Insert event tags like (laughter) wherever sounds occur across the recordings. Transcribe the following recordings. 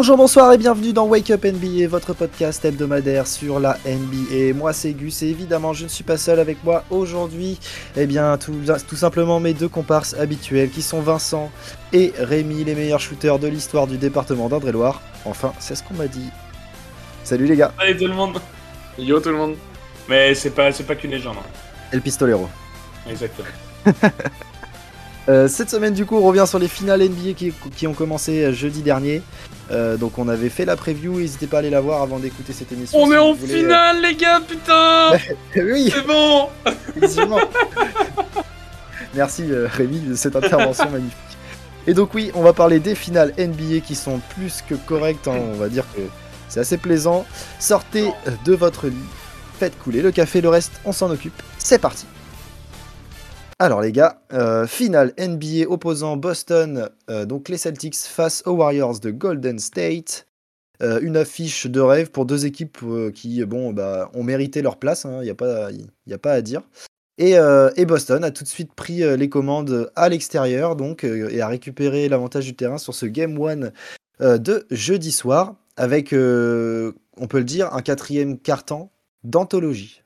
Bonjour, bonsoir et bienvenue dans Wake Up NBA, votre podcast hebdomadaire sur la NBA. Moi c'est Gus et évidemment je ne suis pas seul avec moi aujourd'hui. Eh bien tout, tout simplement mes deux comparses habituels qui sont Vincent et Rémi, les meilleurs shooters de l'histoire du département d'Indre-et-Loire. Enfin, c'est ce qu'on m'a dit. Salut les gars. Salut tout le monde. Yo tout le monde. Mais c'est pas, c'est pas qu'une légende. hein. El Pistolero. Exactement. (laughs) Euh, cette semaine, du coup, on revient sur les finales NBA qui, qui ont commencé jeudi dernier. Euh, donc, on avait fait la preview. N'hésitez pas à aller la voir avant d'écouter cette émission. On si est en voulez, finale les gars, putain euh, (laughs) oui, C'est bon. (laughs) Merci euh, Rémi de cette intervention magnifique. Et donc, oui, on va parler des finales NBA qui sont plus que correctes. hein. On va dire que c'est assez plaisant. Sortez euh, de votre lit, faites couler le café, le reste, on s'en occupe. C'est parti. Alors les gars, euh, finale NBA opposant Boston, euh, donc les Celtics face aux Warriors de Golden State. Euh, une affiche de rêve pour deux équipes qui bon, bah, ont mérité leur place, il n'y a, pas- à dire. Et, Boston a tout de suite pris les commandes à l'extérieur donc, et a récupéré l'avantage du terrain sur ce Game 1 de jeudi soir avec, on peut le dire, un quatrième carton d'anthologie,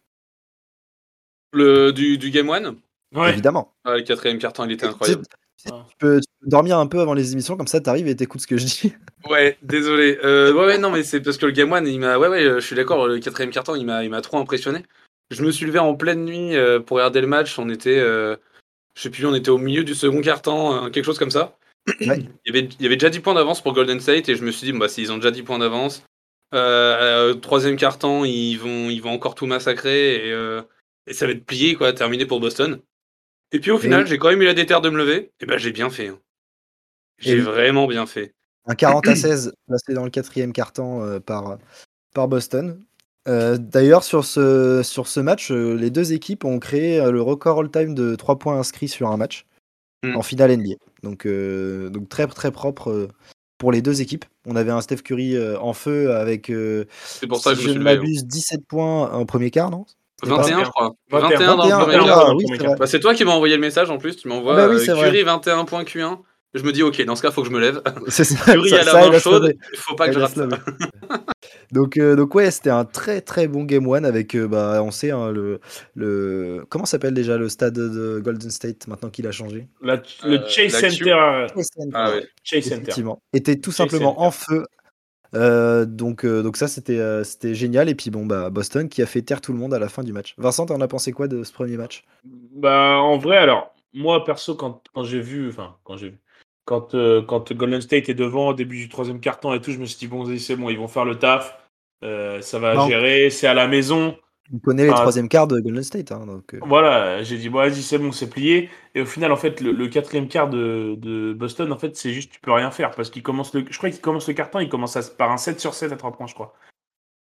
Le, du, du Game 1 Ouais. évidemment. ah, Le quatrième carton, il était incroyable. Tu peux, tu peux dormir un peu avant les émissions, comme ça t'arrives et t'écoutes ce que je dis. (laughs) Ouais, désolé. Euh, ouais, ouais, non, mais c'est parce que le Game 1, il m'a. Ouais, ouais, je suis d'accord, le quatrième carton, il m'a il m'a trop impressionné. Je me suis levé en pleine nuit euh, pour regarder le match. On était. euh, je sais plus, on était au milieu du second carton, euh, quelque chose comme ça. Ouais. Il, y avait, il y avait déjà 10 points d'avance pour Golden State et je me suis dit, bah, s'ils ont déjà 10 points d'avance, euh, euh, troisième carton, ils vont, ils vont encore tout massacrer et, euh, et ça va être plié, quoi, terminé pour Boston. Et puis au final, Et- j'ai quand même eu la déterre de me lever. Et ben, j'ai bien fait. hein. J'ai Et- vraiment bien fait. Un 40 à 16 (clears throat) placé dans le quatrième carton euh, par, par Boston. Euh, D'ailleurs, sur ce, sur ce match, euh, les deux équipes ont créé euh, le record all-time de 3 points inscrits sur un match Hmm. en finale NBA. Donc, donc très très propre pour les deux équipes. On avait un Steph Curry en feu avec, pour ça que je me je suis ne levé. hein. m'abuse, 17 points en premier quart, non? 21, je crois. 21, 21 dans le 21, premier ah, oui. Bah, c'est toi qui m'as envoyé le message en plus. Tu m'envoies Ah bah oui, euh, c'est vrai. Curry 21 points Q1. Je me dis, ok, dans ce cas, faut que je me lève. (laughs) C'est ça, ça- à la main chaude, il faut pas que Elle je rate ça. (laughs) donc, euh, donc ouais, c'était un très très bon game one avec, euh, bah, on sait, hein, le, le comment s'appelle déjà le stade de Golden State maintenant qu'il a changé? La- Euh, le Chase. Center. euh, Ah ouais. Chase Center. Effectivement, était tout Chase simplement Center. en feu. Euh, donc, euh, donc ça c'était euh, c'était génial et puis bon bah Boston qui a fait taire tout le monde à la fin du match. Vincent, t'en as pensé quoi de ce premier match? Bah, en vrai, alors, moi, perso, quand, quand j'ai vu, enfin, quand j'ai vu, quand, euh, quand Golden State est devant au début du troisième carton et tout, je me suis dit, bon, c'est bon, ils vont faire le taf, euh, ça va Non. gérer, c'est à la maison. On connaît les Ah. troisième quarts de Golden State, hein, donc euh, Voilà, j'ai dit, bon, vas-y, c'est bon, c'est plié. Et au final, en fait, le, le quatrième quart de, de Boston, en fait, c'est juste, tu peux rien faire parce qu'il commence le, je crois qu'il commence le carton, il commence à- par un 7 sur 7 à 3 points, je crois.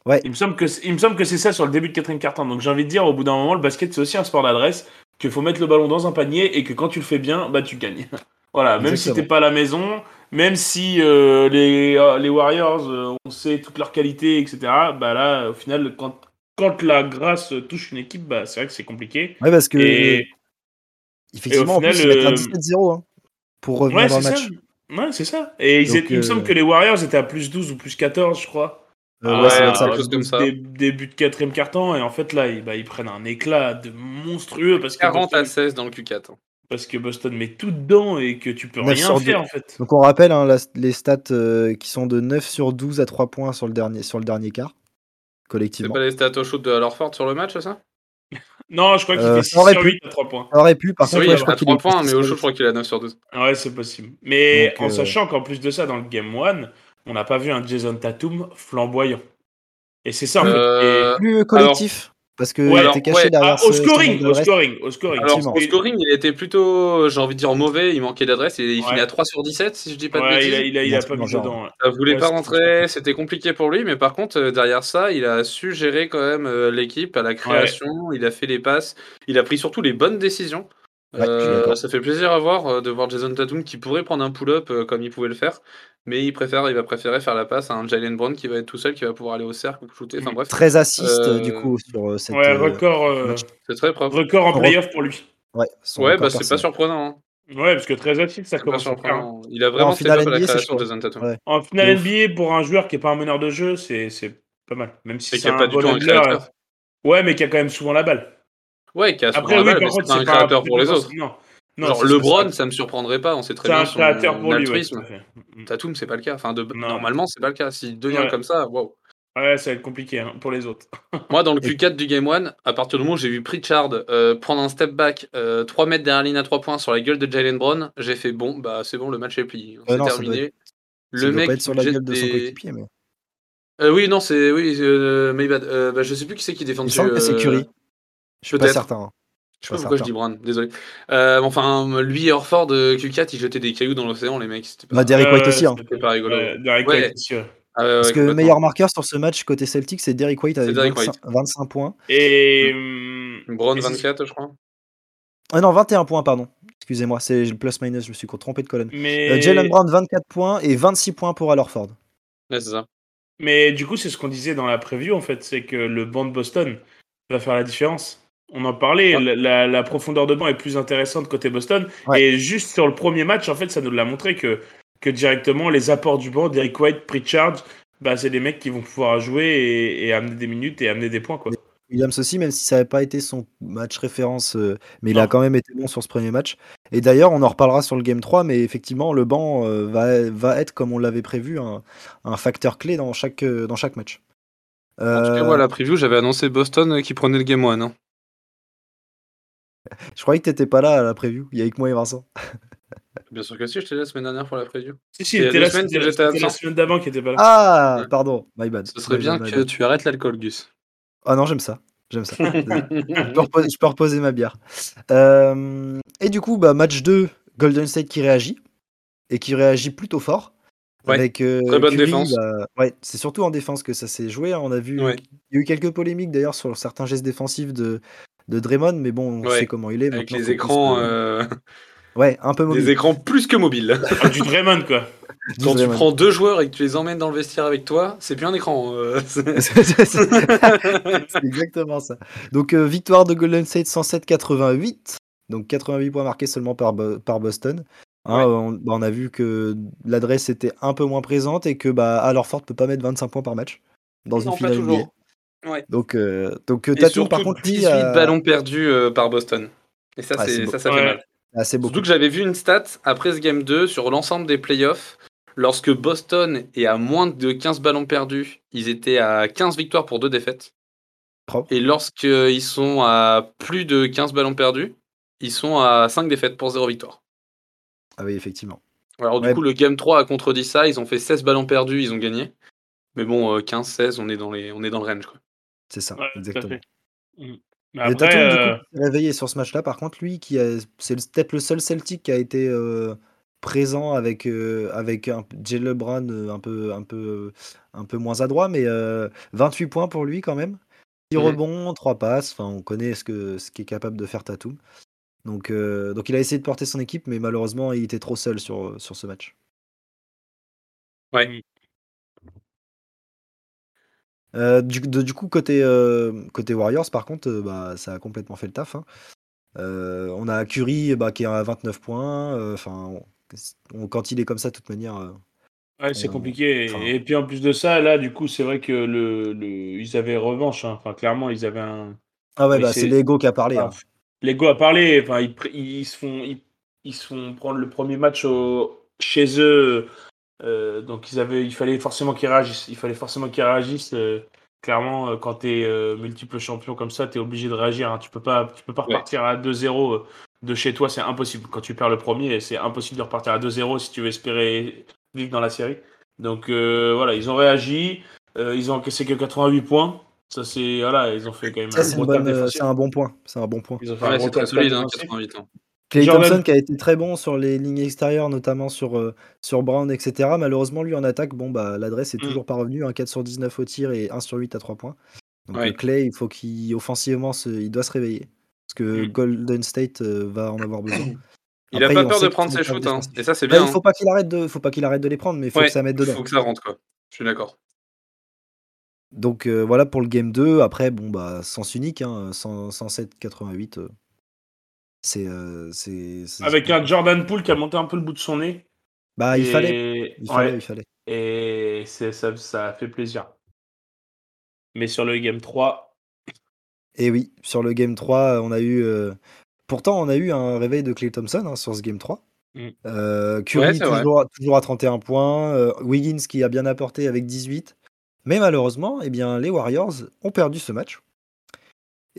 Ouais. Il me semble que, c'est- il me semble que c'est ça sur le début de quatrième carton. Donc j'ai envie de dire, au bout d'un moment, le basket, c'est aussi un sport d'adresse, qu'il faut mettre le ballon dans un panier et que quand tu le fais bien, bah, tu gagnes. (laughs) voilà, même si Exactement. t'es pas à la maison, même si euh, les, euh, les Warriors, euh, on sait toutes leurs qualités, etc., bah là, au final, quand, quand la grâce touche une équipe, bah, c'est vrai que c'est compliqué. ouais parce que Et, effectivement et au en plus ils mettent un euh, 17-0 hein, pour revenir Ouais, dans c'est le ça. match. Ouais, c'est ça. Et ils il me euh, semble que les Warriors étaient à plus 12 ou plus 14, je crois. Euh, Ah ouais, ça ouais, ça. chose comme ça. Dé- Début de quatrième carton. Et en fait, là, ils, bah, ils prennent un éclat de monstrueux parce que, 40 à Boston, 16 dans le Q4. parce que Boston met tout dedans et que tu peux 9 rien faire, deux. en fait. Donc on rappelle hein, la- les stats euh, qui sont de 9 sur 12 à 3 points sur le dernier, sur le dernier quart, C'est collectivement. pas les stats au shoot de Lorford sur le match, ça? (laughs) Non, je crois qu'il Euh, fait ça 6 aurait sur pu. 8 à 3 points. Ça aurait pu, par contre, Oui, ouais, je crois qu'il 3 est points, mais au shoot, je crois qu'il a 9 sur 12. Ouais, c'est possible. Mais Donc, en euh, sachant qu'en plus de ça, dans le Game 1, on n'a pas vu un Jason Tatum flamboyant. Et c'est ça, en fait. Euh, plus collectif parce que Ouais, il alors, était caché ouais, derrière Ah, au ce- scoring, au scoring, au scoring. Alors, au scoring, il était plutôt, j'ai envie de dire, mauvais. Il manquait d'adresse. Il, il Ouais. finit à 3 sur 17, si je dis pas de bêtises. il a, il a, a pas mis dedans. ouais. Ça voulait Ouais, pas rentrer, c'était compliqué pour lui, mais par contre, euh, derrière ça, il a su gérer quand même euh, l'équipe à la création, il a fait les passes, il a pris surtout les bonnes décisions. Ouais, Euh, ça fait plaisir à voir euh, de voir Jason Tatum qui pourrait prendre un pull-up euh, comme il pouvait le faire, mais il préfère, il va préférer faire la passe à un Jalen Brown qui va être tout seul, qui va pouvoir aller au cercle ou shooter. Enfin bref, 13 assists Euh, du coup sur euh, cette. Ouais, record, euh, c'est très propre. record en playoff pour lui. ouais, bah c'est pas surprenant. hein. Ouais, parce que très actif, ça commence à faire. surprenant. Il a vraiment à la création de Jason Tatum. Ouais. En finale. NBA, pour un joueur qui est pas un meneur de jeu, c'est c'est pas mal. Même si Et qui c'est un pas du bon tout un Ouais, mais qui a quand même souvent la balle. Ouais, qui a Après, la oui, balle, par mais contre, c'est un créateur pour les autres. Non. non Genre LeBron, ça- me surprendrait pas, on sait très C'est bien un son créateur pour lui, ouais, altruisme. fait. Mm, mm. Tatum, c'est pas le cas. Enfin, de... Non. normalement, c'est pas le cas. S'il devient Ouais. comme ça, waouh. Ouais, ça va être compliqué hein, pour les autres. (laughs) Moi, dans le Q4 du Game 1, à partir du moment où j'ai vu Pritchard euh, prendre un step back, euh, 3 mètres derrière la ligne à 3 points sur la gueule de Jalen Brown, j'ai fait bon, bah c'est bon, le match est plié. Ouais, C'est non, ça doit terminé. Ça Le doit mec pas être sur la gueule de son des- coéquipier, mais Euh, oui, non, c'est. Oui, euh. Euh, bah, je sais plus qui c'est qui défend il semble que c'est euh, Curry. Je suis pas certain. hein. Je sais pas Pas pourquoi je certain. dis Brown, désolé. Euh, enfin, lui et Orford, euh, Q4, ils jetaient des cailloux dans l'océan, les mecs. C'était pas, Bah, Derrick White Ouais, aussi. hein. c'était- pas rigolo. Derrick Ouais. White aussi, ouais. Ah, ouais, ouais, Parce que complètement. meilleur marqueur sur ce match côté Celtic, c'est Derrick White avec Derrick 25, 25 points. Et. hum, Brown et c'est- 24, je crois. Ah non, 21 points, pardon. Excusez-moi, c'est le plus-minus, je me suis trompé de colonne. Mais... Euh, Jalen Brown, 24 points et 26 points pour Al Horford. Ouais, c'est ça. Mais du coup, c'est ce qu'on disait dans la preview, en fait, c'est que le banc de Boston va faire la différence. On en parlait, Ouais. la, profondeur de banc est plus intéressante côté Boston. Ouais. Et juste sur le premier match, en fait, ça nous l'a montré que, que directement, les apports du banc, Derrick White, Pritchard, bah, c'est des mecs qui vont pouvoir jouer et, et amener des minutes et amener des points. Quoi. Williams aussi, même si ça n'avait pas été son match référence, euh, mais il a quand même été bon sur ce premier match. Et d'ailleurs, on en reparlera sur le Game 3, mais effectivement, le banc euh, va, va être, comme on l'avait prévu, un, un facteur clé dans chaque, euh, dans chaque match. En tout cas, Euh, moi, la preview, j'avais annoncé Boston qui prenait le Game 1. Hein. (laughs) Je croyais que t'étais pas là à la preview, il y avait que moi et Vincent. (laughs) Bien sûr que si, j'étais là la semaine dernière pour la preview. Si, si, a j'étais la absent. semaine d'avant qui était pas là. Ah, Ouais. pardon, my bad. Ce serait My bien bad, que tu arrêtes l'alcool, Gus. Ah non, j'aime ça. J'aime ça. (laughs) je, peux reposer, je peux reposer ma bière. Euh, et du coup, bah, match 2, Golden State qui réagit. Et qui réagit plutôt fort. Ouais, Avec, euh, très bonne Curry, défense. bah, ouais, c'est surtout en défense que ça s'est joué. hein. On a vu, Ouais. il y a eu quelques polémiques d'ailleurs sur certains gestes défensifs de, de Draymond, mais bon, on Ouais, sait comment il est. Avec les écrans, euh, Ouais, un peu mobile. des écrans plus que mobiles. Ah, du Draymond, quoi. Du Quand tu prends deux joueurs et que tu les emmènes dans le vestiaire avec toi, c'est plus un écran. euh, (laughs) c'est- exactement ça. Donc, euh, victoire de Golden State 107-88. Donc, 88 points marqués seulement par, Bo- par Boston. Hein, Ouais. on, bah, on a vu que l'adresse était un peu moins présente et que bah, Al Horford peut pas mettre 25 points par match dans Non, une pas finale toujours. Ouais. Donc, euh, donc euh, Tatum, par contre, lui, 18 a- ballons perdus euh, par Boston. Et ça, Ah, c'est ça, ça fait Ouais. mal. ah, c'est beaucoup. Surtout que j'avais vu une stat après ce game 2 sur l'ensemble des playoffs. Lorsque Boston est à moins de 15 ballons perdus, ils étaient à 15 victoires pour deux défaites. Propre. Et lorsqu'ils sont à plus de 15 ballons perdus, ils sont à 5 défaites pour 0 victoire. Ah oui, effectivement. Alors, du Ouais. coup, le game 3 a contredit ça. Ils ont fait 16 ballons perdus, ils ont gagné. Mais bon, euh, 15-16, on, est dans les- on est dans le range. Quoi. C'est ça, Ouais, exactement. fait. Mm. Mais Après, Tatum, du euh, coup, s'est réveillé sur ce match-là. Par contre, lui, qui a- c'est le- peut-être le seul Celtic qui a été euh, présent avec, euh, avec un Jalen Brown euh, un peu, un, peu, un peu moins adroit, mais euh, 28 points pour lui quand même. 6 Mhm. rebonds, 3 passes. Enfin, on connaît ce que ce qu'est capable de faire Tatum. Donc, euh, donc, il a essayé de porter son équipe, mais malheureusement, il était trop seul sur, sur ce match. Ouais. Euh, du, de- du coup, côté, euh, côté Warriors, par contre, euh, bah, ça a complètement fait le taf. hein. On a Curry bah, qui est à 29 points. Enfin, quand il est comme ça, de toute manière. Ouais, c'est compliqué. Et- puis en plus de ça, là, du coup, c'est vrai que le, le... ils avaient revanche. hein. Enfin, clairement, ils avaient un. Ah ouais, bah, c'est- l'ego qui a parlé. Hein. Lego a parlé. Enfin, ils, se font, ils, ils se font prendre le premier match au- chez eux. Euh, donc ils avaient, il fallait forcément qu'ils réagissent. Il fallait forcément qu'ils réagissent. euh, clairement, euh, quand tu es multiple champion comme ça, tu es obligé de réagir. hein. Tu peux pas, tu peux pas Ouais. repartir à 2-0 euh, de chez toi. C'est impossible. Quand tu perds le premier, c'est impossible de repartir à 2-0 si tu veux espérer vivre dans la série. Donc euh, voilà, ils ont réagi. euh, ils ont encaissé que 88 points. Ça c'est voilà, ils ont fait quand même Ça, un bon bonne, euh, un bon point. C'est un bon point. Ils ont fait un Ouais, c'est très solide, hein, défensif. 88 ans. Clay Jordan- Thompson qui a été très bon sur les lignes extérieures, notamment sur, euh, sur Brown, etc. Malheureusement, lui en attaque, bon, bah, l'adresse est Mm. toujours pas revenue. Un 4 sur 19 au tir et 1 sur 8 à 3 points. Donc Ouais. Clay, il faut qu'il offensivement, se- il doit se réveiller. Parce que Mm. Golden State euh, va en avoir besoin. Il a Après, pas on peur de prendre ses pas shoots. Hein. Et ça, c'est Bah, bien. il faut pas qu'il arrête de, faut pas qu'il arrête de les prendre, mais il faut Ouais, que ça mette dedans. faut que ça rentre. quoi. Je suis d'accord. Donc euh, voilà pour le game 2. Après, bon, bah, sens unique, hein, 100 107-88. Euh, C'est, euh, c'est, c'est- Avec un Jordan Poole qui a monté un peu le bout de son nez. Bah, il Et- fallait. Il fallait, ouais, il fallait. Et ça, ça a fait plaisir. Mais sur le Game 3, Et oui, sur le Game 3, on a eu. euh, Pourtant, on a eu un réveil de Clay Thompson hein, sur ce Game 3. Mm. Euh, Curry Ouais, toujours, toujours à 31 points. euh, Wiggins qui a bien apporté avec 18. Mais malheureusement, eh bien, les Warriors ont perdu ce match.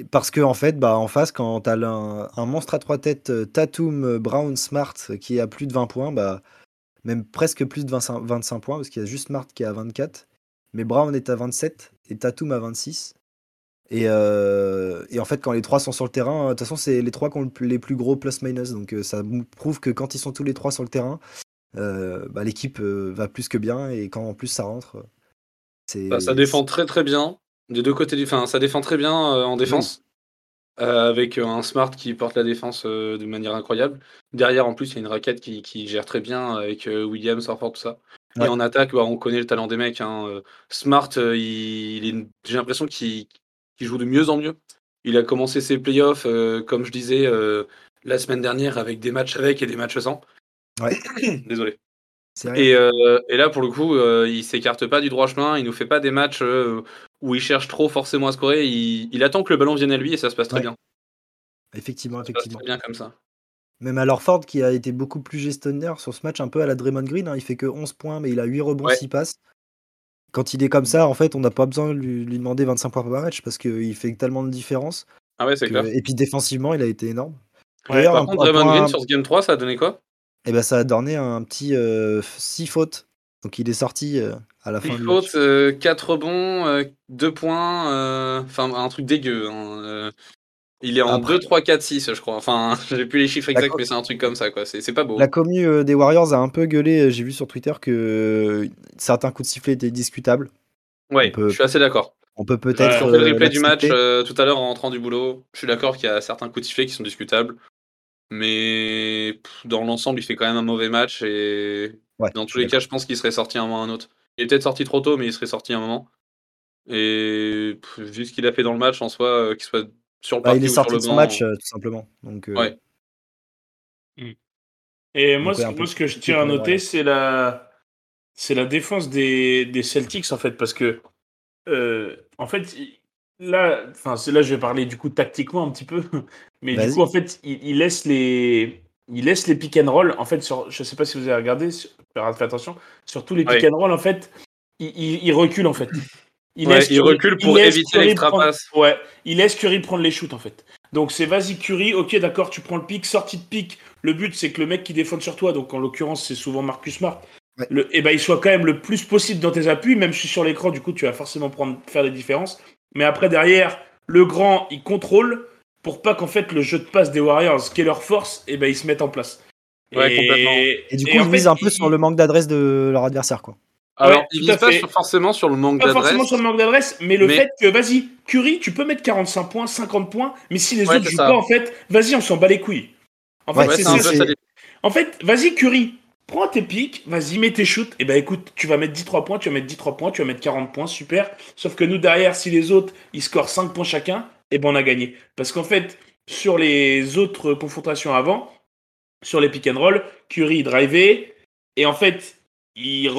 Parce que en fait, bah, en face, quand tu as un, un monstre à trois têtes, euh, Tatum, euh, Brown, Smart, euh, qui est à plus de 20 points, bah, même presque plus de 25, 25 points, parce qu'il y a juste Smart qui est à 24. Mais Brown est à 27 et Tatum à 26. Et, en fait, quand les trois sont sur le terrain, de toute façon, c'est les trois qui ont les plus gros plus-minus. Donc ça prouve que quand ils sont tous les trois sur le terrain, bah, l'équipe va plus que bien. Et quand en plus ça rentre. Bah, ça défend très très bien des deux côtés du. Enfin, ça défend très bien euh, en défense. euh, avec euh, un Smart qui porte la défense euh, de manière incroyable. Derrière, en plus, il y a une raquette qui, qui gère très bien avec Williams, Horford, tout ça. Ouais. Et en attaque, bah, on connaît le talent des mecs. hein, Smart, il, il est- j'ai l'impression qu'il joue de mieux en mieux. Il a commencé ses playoffs, comme je disais, la semaine dernière, avec des matchs avec et des matchs sans. Ouais. (coughs) Désolé. Et, euh, et là, pour le coup, euh, il s'écarte pas du droit chemin, il nous fait pas des matchs euh, où il cherche trop forcément à scorer, il, il attend que le ballon vienne à lui et ça se passe très Ouais. bien. Effectivement, Ça se passe effectivement. très bien comme ça. Même alors Ford qui a été beaucoup plus gestionnaire sur ce match, un peu à la Draymond Green, hein, il fait que 11 points, mais il a 8 rebonds, Ouais. 6 passes. Quand il est comme ça, en fait, on n'a pas besoin de lui, lui demander 25 points par match parce qu'il fait tellement de différence. Ah ouais, c'est clair. Et puis défensivement, il a été énorme. Ouais, Par un- contre, Draymond Green sur ce game 3, ça a donné quoi? Eh ben, ça a donné un petit 6 fautes. Donc il est sorti euh, à la fin 8 du match. fautes, 4 rebonds, 2 points, euh, enfin un truc dégueu. hein, euh. Il est en Après- 2, 3, 4, 6, je crois. Enfin, (laughs) j'ai plus les chiffres exacts, mais c'est un truc comme ça, quoi. C'est pas beau. La commu euh, des Warriors a un peu gueulé. euh, J'ai vu sur Twitter que euh, certains coups de sifflet étaient discutables. Ouais, peut- je suis assez d'accord. On peut peut-être. J'ai le euh, replay du match euh, tout à l'heure en rentrant du boulot. Je suis d'accord qu'il y a certains coups de sifflet qui sont discutables. Mais dans l'ensemble, il fait quand même un mauvais match. Et Ouais, dans tous les cas, je pense qu'il serait sorti un moment ou un autre. Il est peut-être sorti trop tôt, mais il serait sorti un moment. Et pff, vu ce qu'il a fait dans le match en soi, euh, qu'il soit sur le Bah, parti il est ou sur sorti le de son banc. match, euh, tout simplement. Donc, euh, Ouais. Et moi, Donc, ouais, moi, ce que je tiens à noter, c'est la, c'est la défense des, des Celtics, en fait, parce que, euh, en fait, là, enfin, c'est là, je vais parler du coup tactiquement un petit peu, (laughs) mais du coup, en fait, il, il laisse les, il laisse les pick and roll, en fait, sur, je sais pas si vous avez regardé, sur- faites attention, sur tous les pick Ouais. and roll, en fait, il, il, il recule, en fait. Il, Ouais, laisse il Curry- recule pour éviter Curry l'extra prendre- passe. Ouais, il laisse Curry prendre les shoots en fait. Donc c'est vas-y Curry, ok d'accord, tu prends le pic, sortie de pic. Le but c'est que le mec qui défend sur toi, donc en l'occurrence c'est souvent Marcus Smart, Ouais. le, et ben il soit quand même le plus possible dans tes appuis, même si sur l'écran du coup tu vas forcément prendre, faire des différences. Mais après derrière, le grand il contrôle pour pas qu'en fait le jeu de passe des Warriors, qui est leur force, et ben ils se mettent en place. Ouais, complètement. Et du et coup, ils misent fait, un peu il- sur le manque d'adresse de leur adversaire. Quoi. Alors, Ouais, il tout vise à pas fait. sur- forcément sur le manque Pas forcément d'adresse. sur le manque d'adresse, mais le mais- fait que, vas-y, Curry, tu peux mettre 45 points, 50 points, mais si les Ouais, autres jouent ça. pas, en fait, vas-y, on s'en bat les couilles. En Ouais, fait, Ouais, c'est ça. En fait, vas-y, Curry, prends tes pics, vas-y, mets tes shoots, et ben écoute, tu vas mettre 10-3 points, tu vas mettre 10-3 points, tu vas mettre 40 points, super. Sauf que nous, derrière, si les autres, ils scorent 5 points chacun, et ben on a gagné. Parce qu'en fait, sur les autres confrontations avant, sur les pick and roll, Curry drivait, et en fait, ils,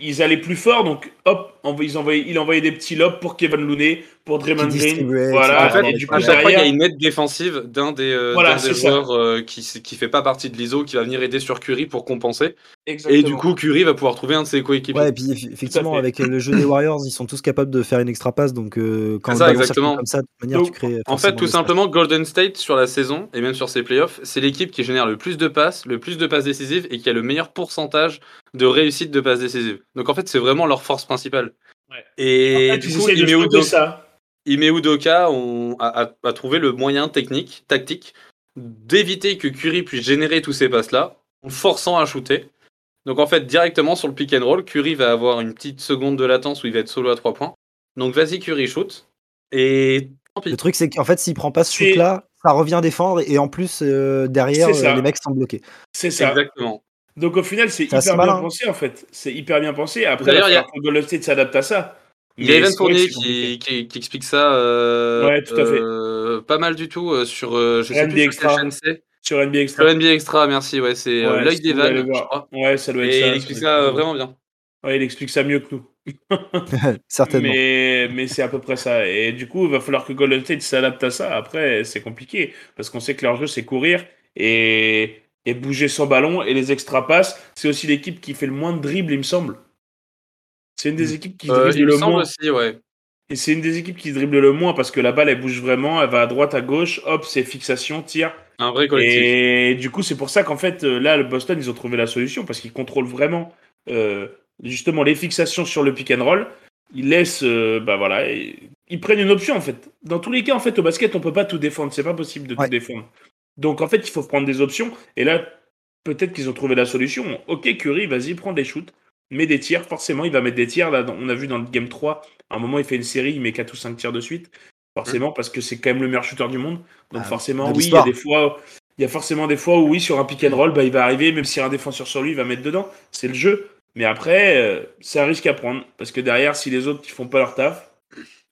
ils allaient plus fort, donc hop, ils envoyaient, il envoyait des petits lobs pour Kevin Looney, pour Draymond Green. Voilà, En fait, et du coup, à chaque fois, il y a derrière, une aide défensive d'un des, euh, Voilà, des joueurs euh, qui qui fait pas partie de l'ISO, qui va venir aider sur Curry pour compenser. Et du coup, Curry va pouvoir trouver un de ses coéquipiers. Ouais, et puis eff- effectivement, avec euh, le jeu des Warriors, ils sont tous capables de faire une extra passe. Donc, euh, quand ça, exactement. comme ça, de manière, Donc, tu crées. En fait, tout simplement, Golden State sur la saison et même sur ses playoffs, c'est l'équipe qui génère le plus de passes, le plus de passes décisives et qui a le meilleur pourcentage de réussite de passes décisives. Donc en fait, c'est vraiment leur force principale. Ouais. Et fait, du coup, Udoka, ça. Ime Udoka on a, a- a trouvé le moyen technique, tactique, d'éviter que Curry puisse générer tous ces passes-là en forçant à shooter. Donc en fait, directement sur le pick and roll, Curry va avoir une petite seconde de latence où il va être solo à 3 points. Donc vas-y Curry shoot. Et tant pis. Le truc, c'est qu'en fait, s'il prend pas ce shoot-là, ça revient défendre. Et en plus, euh, derrière, euh, les mecs sont bloqués. C'est ça. Exactement. Donc au final, c'est hyper bien malin. pensé en fait. C'est hyper bien pensé. Après, il a- va falloir que Golden State s'adapte à ça. Il y a Evan Fournier qui, qui, qui explique ça euh, Ouais, tout à fait. euh, pas mal du tout euh, sur euh, je sais plus sur Extra. c'est. Sur NBA Extra. Le NBA Extra, merci. Ouais, c'est Ouais, l'œil d'Evan, je crois. Ouais, ça doit être Et ça. il explique ça vraiment bien. Ouais, il explique ça mieux que nous. (laughs) (laughs) Certainement. Mais, mais c'est à peu près ça. Et du coup, il va falloir que Golden State s'adapte à ça. Après, c'est compliqué. Parce qu'on sait que leur jeu, c'est courir et, et bouger sans ballon. Et les extra passes, c'est aussi l'équipe qui fait le moins de dribbles, il me semble. C'est une des équipes qui Euh, dribble il le moins. aussi, ouais. Et c'est une des équipes qui dribble le moins parce que la balle, elle bouge vraiment. Elle va à droite, à gauche. Hop, c'est fixation, tir. Un vrai collectif. Et du coup, c'est pour ça qu'en fait, euh, là, le Boston, ils ont trouvé la solution parce qu'ils contrôlent vraiment euh, justement les fixations sur le pick and roll. Ils laissent, euh, bah voilà, et- ils prennent une option en fait. Dans tous les cas, en fait, au basket, on peut pas tout défendre. C'est pas possible de Ouais. tout défendre. Donc en fait, il faut prendre des options. Et là, peut-être qu'ils ont trouvé la solution. Ok, Curry, vas-y, prends des shoots, mets des tirs. Forcément, il va mettre des tirs. Là, on a vu dans le game 3, à un moment, il fait une série, il met 4 ou 5 tirs de suite. Forcément, parce que c'est quand même le meilleur shooter du monde. Donc Ah, forcément, oui, il y a des fois, il y a forcément des fois où oui, sur un pick and roll, bah, il va arriver, même s'il y a un défenseur sur lui, il va mettre dedans. C'est le jeu. Mais après, euh, c'est un risque à prendre. Parce que derrière, si les autres ne font pas leur taf.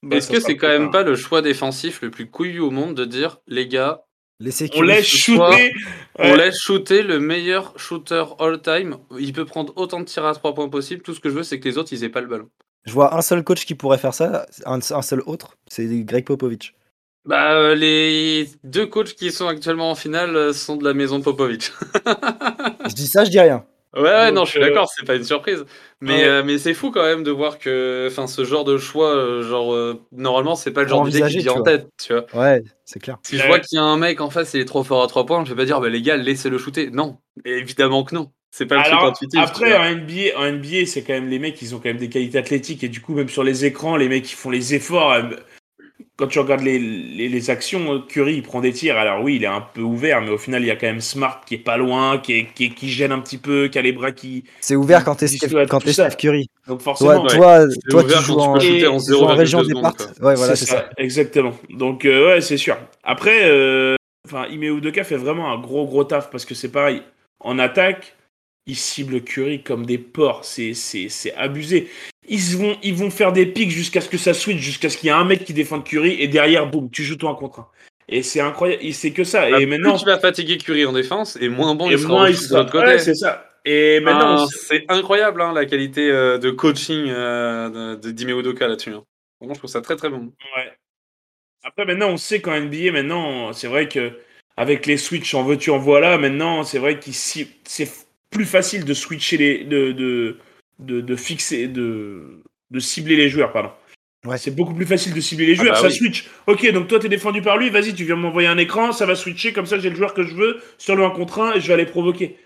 bah, Est-ce que c'est quand même pas le choix défensif le plus couillu au monde de dire, les gars, On laisse shooter. on laisse shooter le meilleur shooter all-time. Il peut prendre autant de tirs à 3 points possible. Tout ce que je veux, c'est que les autres, ils aient pas le ballon. Je vois un seul coach qui pourrait faire ça, un, un seul autre, c'est Greg Popovich. Bah, euh, les deux coachs qui sont actuellement en finale euh, sont de la maison Popovic. (laughs) Je dis ça, je dis rien. Ouais, ouais, non, je suis euh, d'accord, c'est pas une surprise. Mais, ouais. euh, mais c'est fou quand même de voir que enfin, ce genre de choix, euh, genre, euh, normalement, c'est pas le genre d'idée qui vient en vois. tête, tu vois. Ouais, c'est clair. Si je vois qu'il y a un mec en face, il est trop fort à 3 points, je vais pas dire, bah les gars, laissez-le shooter. Non, évidemment que non. C'est pas le truc intuitif. tu après, en NBA, en NBA c'est quand même les mecs, ils ont quand même des qualités athlétiques. Et du coup, même sur les écrans, les mecs, ils font les efforts. Euh, Quand tu regardes les, les, les actions, euh, Curry, il prend des tirs. Alors oui, il est un peu ouvert, mais au final, il y a quand même Smart qui est pas loin, qui, est, qui, est- qui gêne un petit peu, qui a les bras qui... C'est ouvert quand t'es Steph, quand t'es. Steph Curry. Donc forcément, Toi, ouais. toi, C'est toi ouvert tu joues tu en, peux shooter en tu joues en 0,2 région quoi. Ouais, voilà, c'est ça, ça. exactement. Donc euh, ouais, c'est sûr. Après, euh, enfin, Udoka fait vraiment un gros gros taf parce que c'est pareil. En attaque, ils ciblent Curry comme des porcs. C'est c'est c'est abusé. Ils vont ils vont faire des pics jusqu'à ce que ça switch, jusqu'à ce qu'il y ait un mec qui défende Curry et derrière, boum, tu joues toi un contre un. Et c'est incroyable. C'est que ça. Bah, et maintenant, plus tu vas fatiguer Curry en défense, et moins bon et il sera moins il de l'autre. Ouais, c'est ça. Et maintenant, sait- c'est incroyable hein, la qualité euh, de coaching euh, de, de Dime Udoka là-dessus. hein. Vraiment, je trouve ça très très bon. Ouais. Après, maintenant, on sait qu'en NBA, maintenant, c'est vrai que avec les switches en veux-tu, en voilà, maintenant, c'est vrai que c'est plus facile de switcher les. de, de, de, de fixer. De, de cibler les joueurs, pardon. Ouais. C'est beaucoup plus facile de cibler les Ah joueurs, bah ça oui. switch. Ok, donc toi, t'es défendu par lui, vas-y, tu viens m'envoyer un écran, ça va switcher, comme ça, j'ai le joueur que je veux sur le 1 contre 1 et je vais aller provoquer.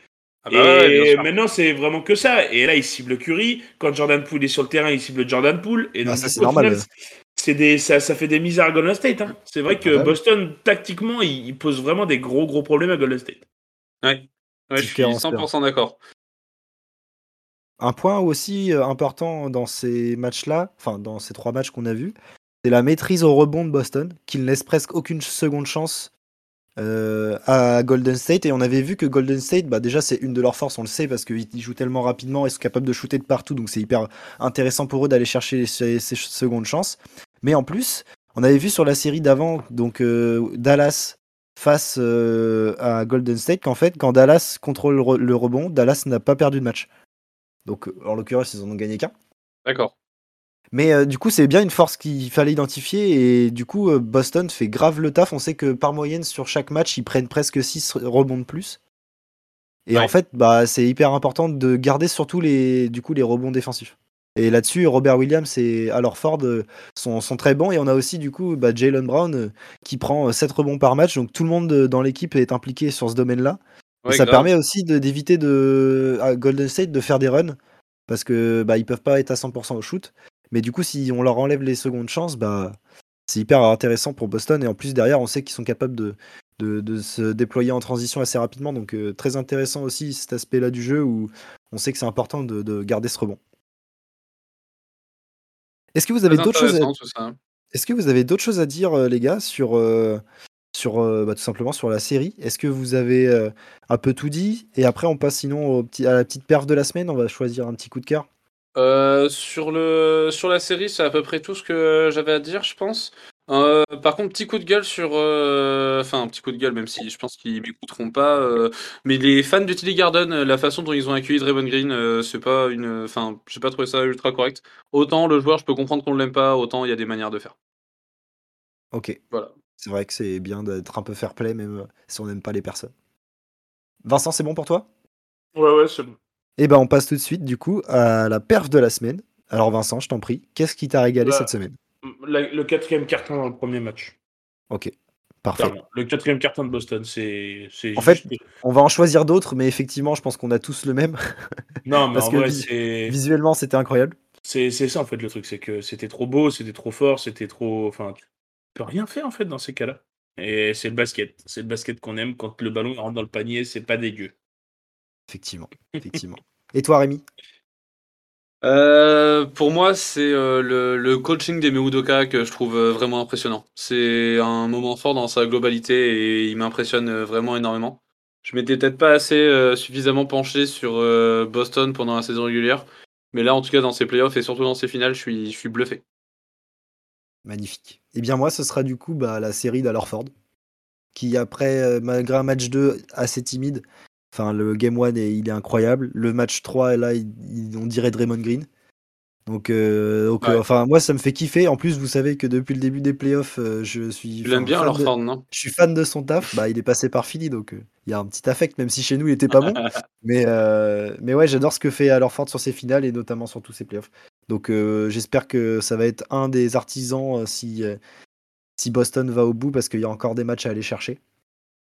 Ah bah et maintenant, c'est vraiment que ça. Et là, il cible Curry. Quand Jordan Poole est sur le terrain, il cible Jordan Poole. Et donc, Ah, ça, c'est normal, final, c'est des, ça, ça fait des misères à Golden State. hein. C'est vrai que bah. Boston, tactiquement, il, il pose vraiment des gros, gros problèmes à Golden State. Ouais, ouais je suis Différence, 100% d'accord. Un point aussi euh, important dans ces matchs-là, enfin dans ces trois matchs qu'on a vus, c'est la maîtrise au rebond de Boston, qui ne laisse presque aucune seconde chance euh, à Golden State. Et on avait vu que Golden State, bah déjà c'est une de leurs forces, on le sait, parce qu'ils ils jouent tellement rapidement, ils sont capables de shooter de partout, donc c'est hyper intéressant pour eux d'aller chercher ces, secondes chances. Mais en plus, on avait vu sur la série d'avant, donc euh, Dallas face à Golden State, qu'en fait, quand Dallas contrôle le rebond, Dallas n'a pas perdu de match. Donc, euh, en l'occurrence, ils en ont gagné qu'un. D'accord. Mais euh, du coup, c'est bien une force qu'il fallait identifier. Et du coup, euh, Boston fait grave le taf. On sait que par moyenne, sur chaque match, ils prennent presque 6 rebonds de plus. Et Ouais. en fait, bah, c'est hyper important de garder surtout les, du coup, les rebonds défensifs. Et là-dessus, Robert Williams et Al Horford euh, sont, sont très bons. Et on a aussi, du coup, bah, Jalen Brown qui prend 7 rebonds par match. Donc tout le monde dans l'équipe est impliqué sur ce domaine-là. Ouais, ça grave. permet aussi d'éviter de, à Golden State de faire des runs parce que bah, ils peuvent pas être à 100% au shoot. Mais du coup, si on leur enlève les secondes chances, bah, c'est hyper intéressant pour Boston. Et en plus, derrière, on sait qu'ils sont capables de, de, de se déployer en transition assez rapidement. Donc, euh, très intéressant aussi cet aspect-là du jeu où on sait que c'est important de, de garder ce rebond. Est-ce que vous avez d'autres choses à, est-ce que vous avez d'autres choses à dire, euh, les gars, sur, euh, sur euh, bah, tout simplement sur la série Est-ce que vous avez euh, un peu tout dit? Et après, on passe sinon au petit, à la petite perf de la semaine. On va choisir un petit coup de cœur. Euh, sur, le, sur la série, c'est à peu près tout ce que j'avais à dire, je pense. Euh, par contre, petit coup de gueule sur. euh, Enfin, un petit coup de gueule, même si je pense qu'ils m'écouteront pas. euh, Mais les fans de Tilly Garden, la façon dont ils ont accueilli Draymond Green, c'est pas une. Enfin, j'ai pas trouvé ça ultra correct. Autant le joueur, je peux comprendre qu'on l'aime pas, autant il y a des manières de faire. Ok. Voilà. C'est vrai que c'est bien d'être un peu fair play, même euh, si on n'aime pas les personnes. Vincent, c'est bon pour toi? Ouais, ouais, c'est bon. Eh ben, on passe tout de suite, du coup, à la perf de la semaine. Alors, Vincent, je t'en prie, qu'est-ce qui t'a régalé Bah, cette semaine? La- le quatrième carton dans le premier match. Ok, parfait. Le quatrième carton de Boston, c'est. c'est En fait, On va en choisir d'autres, mais effectivement, je pense qu'on a tous le même. non, (laughs) mais parce en que vrai, vis- c'est. Visuellement, c'était incroyable. C'est c'est ça en fait le truc, c'est que c'était trop beau, c'était trop fort, c'était trop. Enfin, tu peux rien faire en fait dans ces cas-là. Et c'est le basket. C'est le basket qu'on aime quand le ballon rentre dans le panier, c'est pas dégueu. Effectivement, (laughs) effectivement. Et toi, Rémi? Euh, pour moi, c'est euh, le, le coaching des Udoka que je trouve euh, vraiment impressionnant. C'est un moment fort dans sa globalité et il m'impressionne euh, vraiment énormément. Je m'étais peut-être pas assez euh, suffisamment penché sur euh, Boston pendant la saison régulière, mais là, en tout cas, dans ses playoffs et surtout dans ses finales, je suis, je suis bluffé. Magnifique. Eh bien, moi, ce sera du coup bah, la série d'Alorford, qui, après, euh, malgré un match 2 assez timide, enfin, le game 1, il est incroyable. Le match 3, là, il- il- on dirait Draymond Green. Donc, euh, donc, Ouais. euh, enfin, moi, ça me fait kiffer. En plus, vous savez que depuis le début des playoffs, euh, je suis. Tu bien, fan alors de- Ford, non? Je suis fan de son taf. Bah, il est passé par Philly, donc euh, il y a un petit affect, même si chez nous, il était pas bon. (laughs) mais, euh, mais ouais, j'adore ce que fait Alorford sur ses finales et notamment sur tous ses playoffs. Donc, euh, j'espère que ça va être un des artisans euh, si, euh, si Boston va au bout, parce qu'il y a encore des matchs à aller chercher.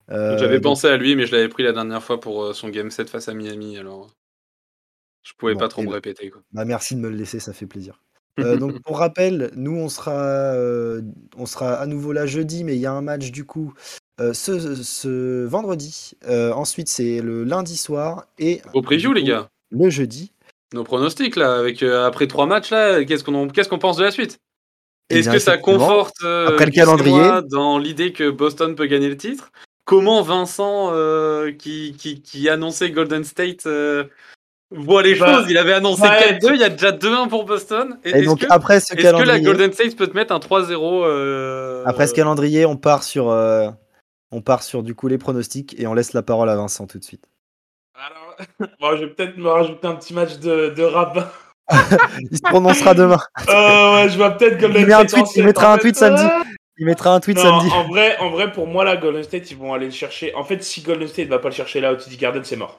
J'avais donc, pensé à lui, mais je l'avais pris la dernière fois pour son game 7 face à Miami, alors je pouvais Bon, pas trop me ben- répéter. Quoi. bah, merci de me le laisser, ça fait plaisir. (laughs) Euh, donc pour rappel, nous on sera, euh, on sera à nouveau là jeudi, mais il y a un match du coup euh, ce, ce vendredi. Ensuite c'est le lundi soir et Au preview, les gars le jeudi. Nos pronostics, là, avec, euh, après trois matchs, là, qu'est-ce qu'on qu'est-ce qu'on pense de la suite? Eh Est-ce que ça conforte euh, après le calendrier. dans l'idée que Boston peut gagner le titre? Comment Vincent, euh, qui, qui, qui annonçait Golden State, euh, voit les Bah, choses? Il avait annoncé ouais, 4-2, il y a déjà 2-1 pour Boston. Et donc que, après ce est-ce que la calendrier, Golden State peut te mettre un 3-0 euh, après ce calendrier, on part sur, on part sur du coup les pronostics et on laisse la parole à Vincent tout de suite. (laughs) Bon, je vais peut-être me rajouter un petit match de, de. (laughs) Il se prononcera demain. Euh, (laughs) ouais, je vois peut-être Golden Il met un State tweet, en il mettra un tweet samedi. Il mettra un tweet Non, samedi. en vrai, en vrai, pour moi, là, Golden State, ils vont aller le chercher. En fait, si Golden State va pas le chercher là au TD Garden, c'est mort.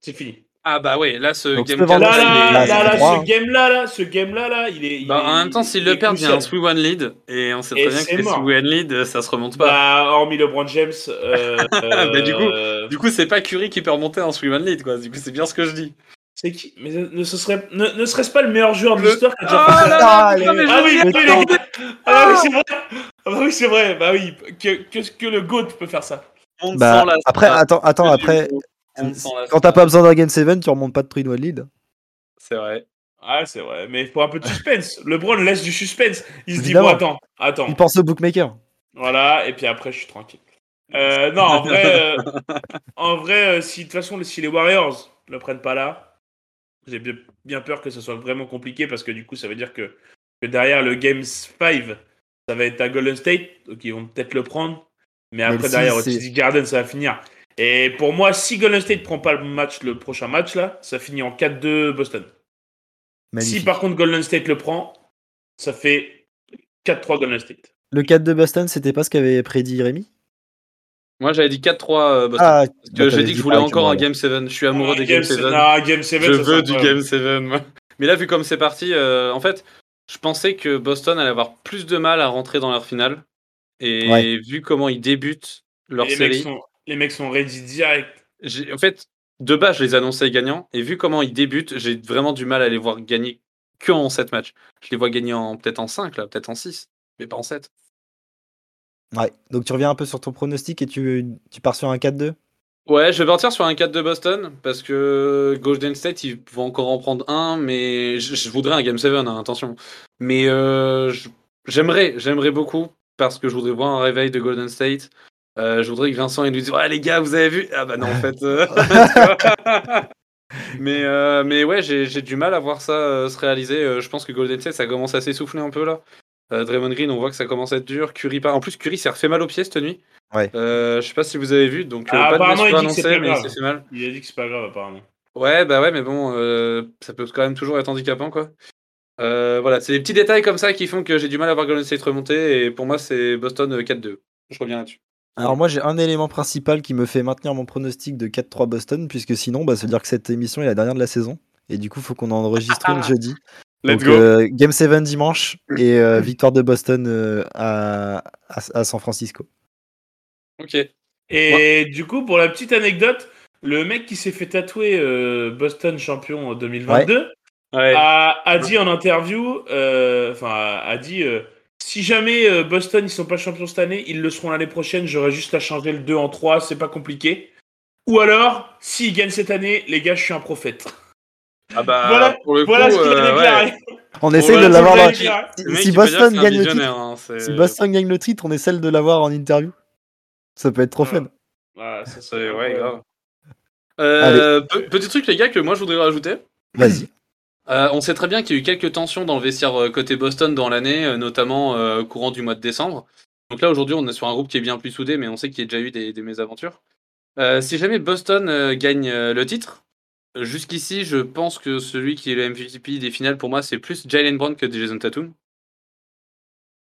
C'est fini. Ah bah ouais, là, ce Donc, game Là, 4, vendredi, là, là, là, là, là, ce game-là, là, ce game-là, là, il est. il Bah, est- en même temps, s'ils il le perdent, il y a un crucial. 3-1 lead. Et on sait très bien que les mort. 3-1 lead, ça se remonte pas. Bah, hormis LeBron James. Euh, (laughs) Bah, du coup, euh, Du coup, c'est pas Curry qui peut remonter un 3-1 lead, quoi. Du coup, c'est bien ce que je dis. c'est qui? Mais ne, ce serait, ne, ne serait-ce pas le meilleur joueur de l'histoire qui a déjà Ah fait ça? là Ah, là, putain, mais Ah oui, les. Ah oui, c'est vrai. Ah bah oui, c'est vrai. Bah oui, que, que, que le GOAT peut faire ça. on Bah, s'en lasse après, attends, attends, après, Quand t'as pas besoin d'un game 7, tu remontes pas de 3 de lead. C'est vrai. Ah, c'est vrai. Mais faut un peu de (laughs) suspense. LeBron laisse du suspense. Il se Évidemment. dit, bon, attends, attends. Il pense au bookmaker. Voilà, et puis après, je suis tranquille. Euh, non, en vrai, euh, (laughs) en vrai euh, si de toute façon, si les Warriors ne le prennent pas là, j'ai bien, bien peur que ce soit vraiment compliqué parce que du coup, ça veut dire que, que derrière le Game 5, ça va être à Golden State, donc ils vont peut-être le prendre. Mais Mais après, si derrière, au Garden, ça va finir. Et pour moi, si Golden State prend pas le match, le prochain match là, ça finit en 4-2 Boston. Magnifique. Si par contre Golden State le prend, ça fait 4-3 Golden State. Le 4 de Boston, c'était pas ce qu'avait prédit Rémi? Moi, j'avais dit 4-3 euh, Boston. Ah, Parce que j'ai dit que je voulais encore un Game 7. Je suis amoureux Ah, des Game 7. Ah, Game 7, Je veux du Game 7. moi. Mais là, vu comme c'est parti, euh, en fait, je pensais que Boston allait avoir plus de mal à rentrer dans leur finale. Et Ouais. vu comment ils débutent leur Et les, mecs série, sont, les mecs sont ready direct. j'ai- en fait, de base, je les annonçais gagnants. Et vu comment ils débutent, j'ai vraiment du mal à les voir gagner que en 7 matchs. Je les vois gagner en peut-être en 5, là, peut-être en 6, mais pas en 7. Ouais. Donc tu reviens un peu sur ton pronostic et tu, tu pars sur un 4-2 Ouais, je vais partir sur un 4 de Boston parce que Golden State, ils vont encore en prendre un, mais je, je voudrais un Game 7, hein, attention. Mais euh, j'aimerais, j'aimerais beaucoup parce que je voudrais voir un réveil de Golden State. Euh, je voudrais que Vincent il nous dise Ouais, les gars, vous avez vu? Ah bah non, en fait. euh, (laughs) (laughs) mais, euh, mais ouais, j'ai j'ai du mal à voir ça euh, se réaliser. Euh, je pense que Golden State, ça commence à s'essouffler un peu là. Euh, Draymond Green, on voit que ça commence à être dur. Curry, pas. En plus, Curry s'est refait mal au pied cette nuit. Ouais. Euh, je sais pas si vous avez vu, donc Ah, pas de apparemment, mais il grave. s'est fait mal. Il a dit que c'est pas grave, apparemment. Ouais, bah ouais, mais bon, euh, ça peut quand même toujours être handicapant, quoi. Euh, voilà, c'est des petits détails comme ça qui font que j'ai du mal à voir Golden State remonter, et pour moi, c'est Boston euh, 4-2. Je reviens là-dessus. Alors moi j'ai un élément principal qui me fait maintenir mon pronostic de 4-3 Boston, puisque sinon bah, ça veut dire que cette émission est la dernière de la saison. Et du coup faut qu'on en enregistre une jeudi. Let's Donc, euh, Game 7 dimanche et euh, (laughs) victoire de Boston euh, à, à, à San Francisco. Ok. Et du coup, pour la petite anecdote, le mec qui s'est fait tatouer euh, Boston champion en 2022 Ouais. a, a dit en interview, enfin, a, a dit euh, si jamais euh, Boston ils sont pas champions cette année, ils le seront l'année prochaine. J'aurais juste à changer le 2 en 3, c'est pas compliqué. Ou alors, s'ils gagnent cette année, les gars, je suis un prophète. Ah bah, voilà pour le coup, voilà ce qu'il a euh, déclaré. ouais. On bah, de l'avoir dans- Si, si Boston gagne le titre, hein, si Boston gagne le titre, on essaie de l'avoir en interview. Ça peut être trop fun. Voilà, ça C'est- serait ouais, grave. Euh, pe- petit truc, les gars, que moi je voudrais rajouter. Vas-y. Euh, on sait très bien qu'il y a eu quelques tensions dans le vestiaire euh, côté Boston dans l'année, euh, notamment euh, courant du mois de décembre. Donc là, aujourd'hui, on est sur un groupe qui est bien plus soudé, mais on sait qu'il y a déjà eu des, des mésaventures. Euh, si jamais Boston euh, gagne euh, le titre, jusqu'ici, je pense que celui qui est le MVP des finales, pour moi, c'est plus Jalen Brown que Jason Tatum.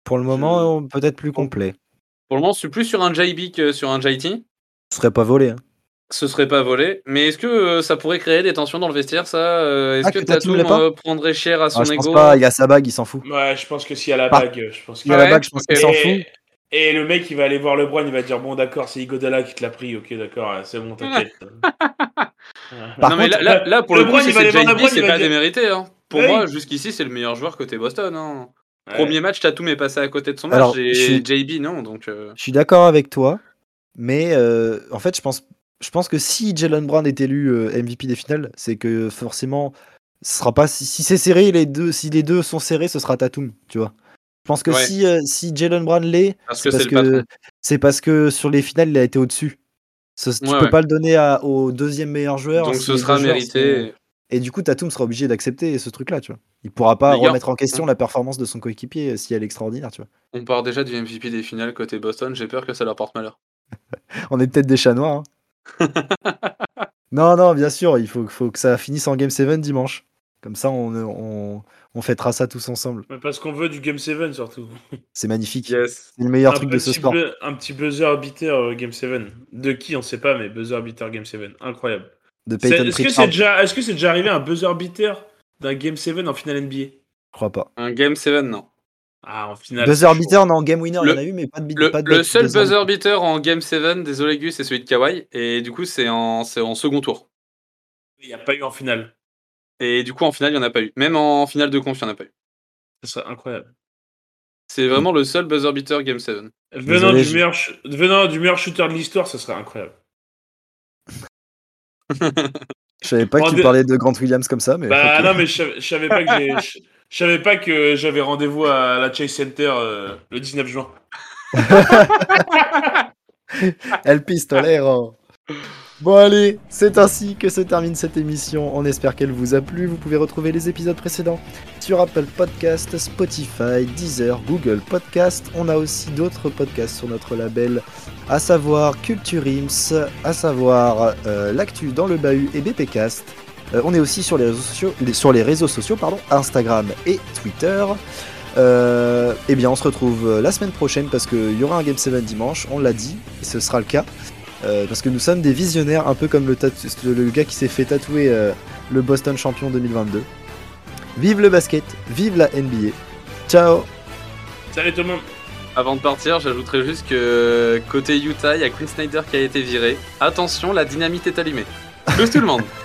Pour le moment, peut-être plus complet. Pour le moment, je suis plus sur un JB que sur un JT. Ce serait pas volé. hein. Ce serait pas volé. Mais est-ce que euh, ça pourrait créer des tensions dans le vestiaire, ça euh, Est-ce Ah, que que Tatum Tatum l'est pas euh, prendrait cher à son Ah, je pense ego pas, il y a sa bague, il s'en fout. Ouais, je pense que s'il y a la Ah. bague, je pense a la bague, je pense qu'il s'en fout. Et, le mec, il va aller voir LeBron, il va dire Bon, d'accord, c'est Igodala qui te l'a pris, ok, d'accord, c'est bon, t'inquiète. (laughs) Non, mais là, là, là, pour le LeBron, coup, si il va c'est c'est pas dire- démérité. Hein. Pour Oui. moi, jusqu'ici, c'est le meilleur joueur côté Boston. Hein. Ouais. Premier match, Tatum est passé à côté de son match et JB, non. Donc, Je suis d'accord avec toi, mais en fait, je pense, je pense que si Jalen Brown est élu euh, MVP des finales, c'est que forcément, ce sera pas si, si c'est serré, les deux, si les deux sont serrés, ce sera Tatum, tu vois. Je pense que Ouais. si, euh, si Jalen Brown l'est, parce c'est que parce que c'est parce que sur les finales, il a été au-dessus. Ce- tu Ouais, peux pas le donner à- au deuxième meilleur joueur. Donc, ce sera mérité. sont- Et du coup, Tatum sera obligé d'accepter ce truc-là, tu vois. Il pourra pas remettre en question la performance de son coéquipier si elle est extraordinaire, tu vois. On part déjà du MVP des finales côté Boston. J'ai peur que ça leur porte malheur. (laughs) On est peut-être des chats noirs. hein. (laughs) non, non, bien sûr, il faut, faut que ça finisse en Game 7 dimanche. Comme ça, on, on, on fêtera ça tous ensemble. Mais parce qu'on veut du Game 7 surtout. C'est magnifique. Yes. C'est le meilleur un, truc de ce sport. un petit buzzer beater euh, Game 7. De qui, on sait pas, mais buzzer beater Game 7. Incroyable. De C'est- Peyton Est-ce que c'est déjà, est-ce que c'est déjà arrivé un buzzer beater d'un Game 7 en finale NBA Je crois pas. Un Game 7, non. Ah, en finale. Buzzer beater, non, Game winner, il y Le- en a eu, mais pas de beat- Le, pas de le buzz- seul buzzer buzzer beater en Game 7, désolé Gus, c'est celui de Kawhi. Et du coup, c'est en, en second tour. Il n'y a pas eu en finale. Et du coup, en finale, il n'y en a pas eu. Même en finale de conf, il n'y en a pas eu. Ça serait incroyable. C'est vraiment le seul buzzer beater Game 7. Venant du, je- meilleur, ch- venant du meilleur shooter de l'histoire, ça serait incroyable. (laughs) Je savais pas que En tu parlais de Grant Williams comme ça, mais. Bah non, mais je savais- je savais pas que j'ai- (laughs) je savais pas que j'avais rendez-vous à la Chase Center euh, le 19 juin. (laughs) El Pistolero. Bon allez, c'est ainsi que se termine cette émission. On espère qu'elle vous a plu. Vous pouvez retrouver les épisodes précédents sur Apple Podcast, Spotify, Deezer, Google Podcast. On a aussi d'autres podcasts sur notre label, à savoir Culture Ims, à savoir euh, l'actu dans le bahut et BPcast. Euh, on est aussi sur les réseaux sociaux, les- sur les réseaux sociaux pardon, Instagram et Twitter. Euh, eh bien, on se retrouve euh, la semaine prochaine parce qu'il y aura un Game 7 dimanche, on l'a dit, et ce sera le cas. Euh, parce que nous sommes des visionnaires, un peu comme le, gars qui s'est fait tatouer euh, le Boston champion 2022. Vive le basket, vive la NBA. Ciao Salut tout le monde. Avant de partir, j'ajouterais juste que côté Utah, il y a Quinn Snyder qui a été viré. Attention, la dynamite est allumée. Tous tout le monde. (laughs)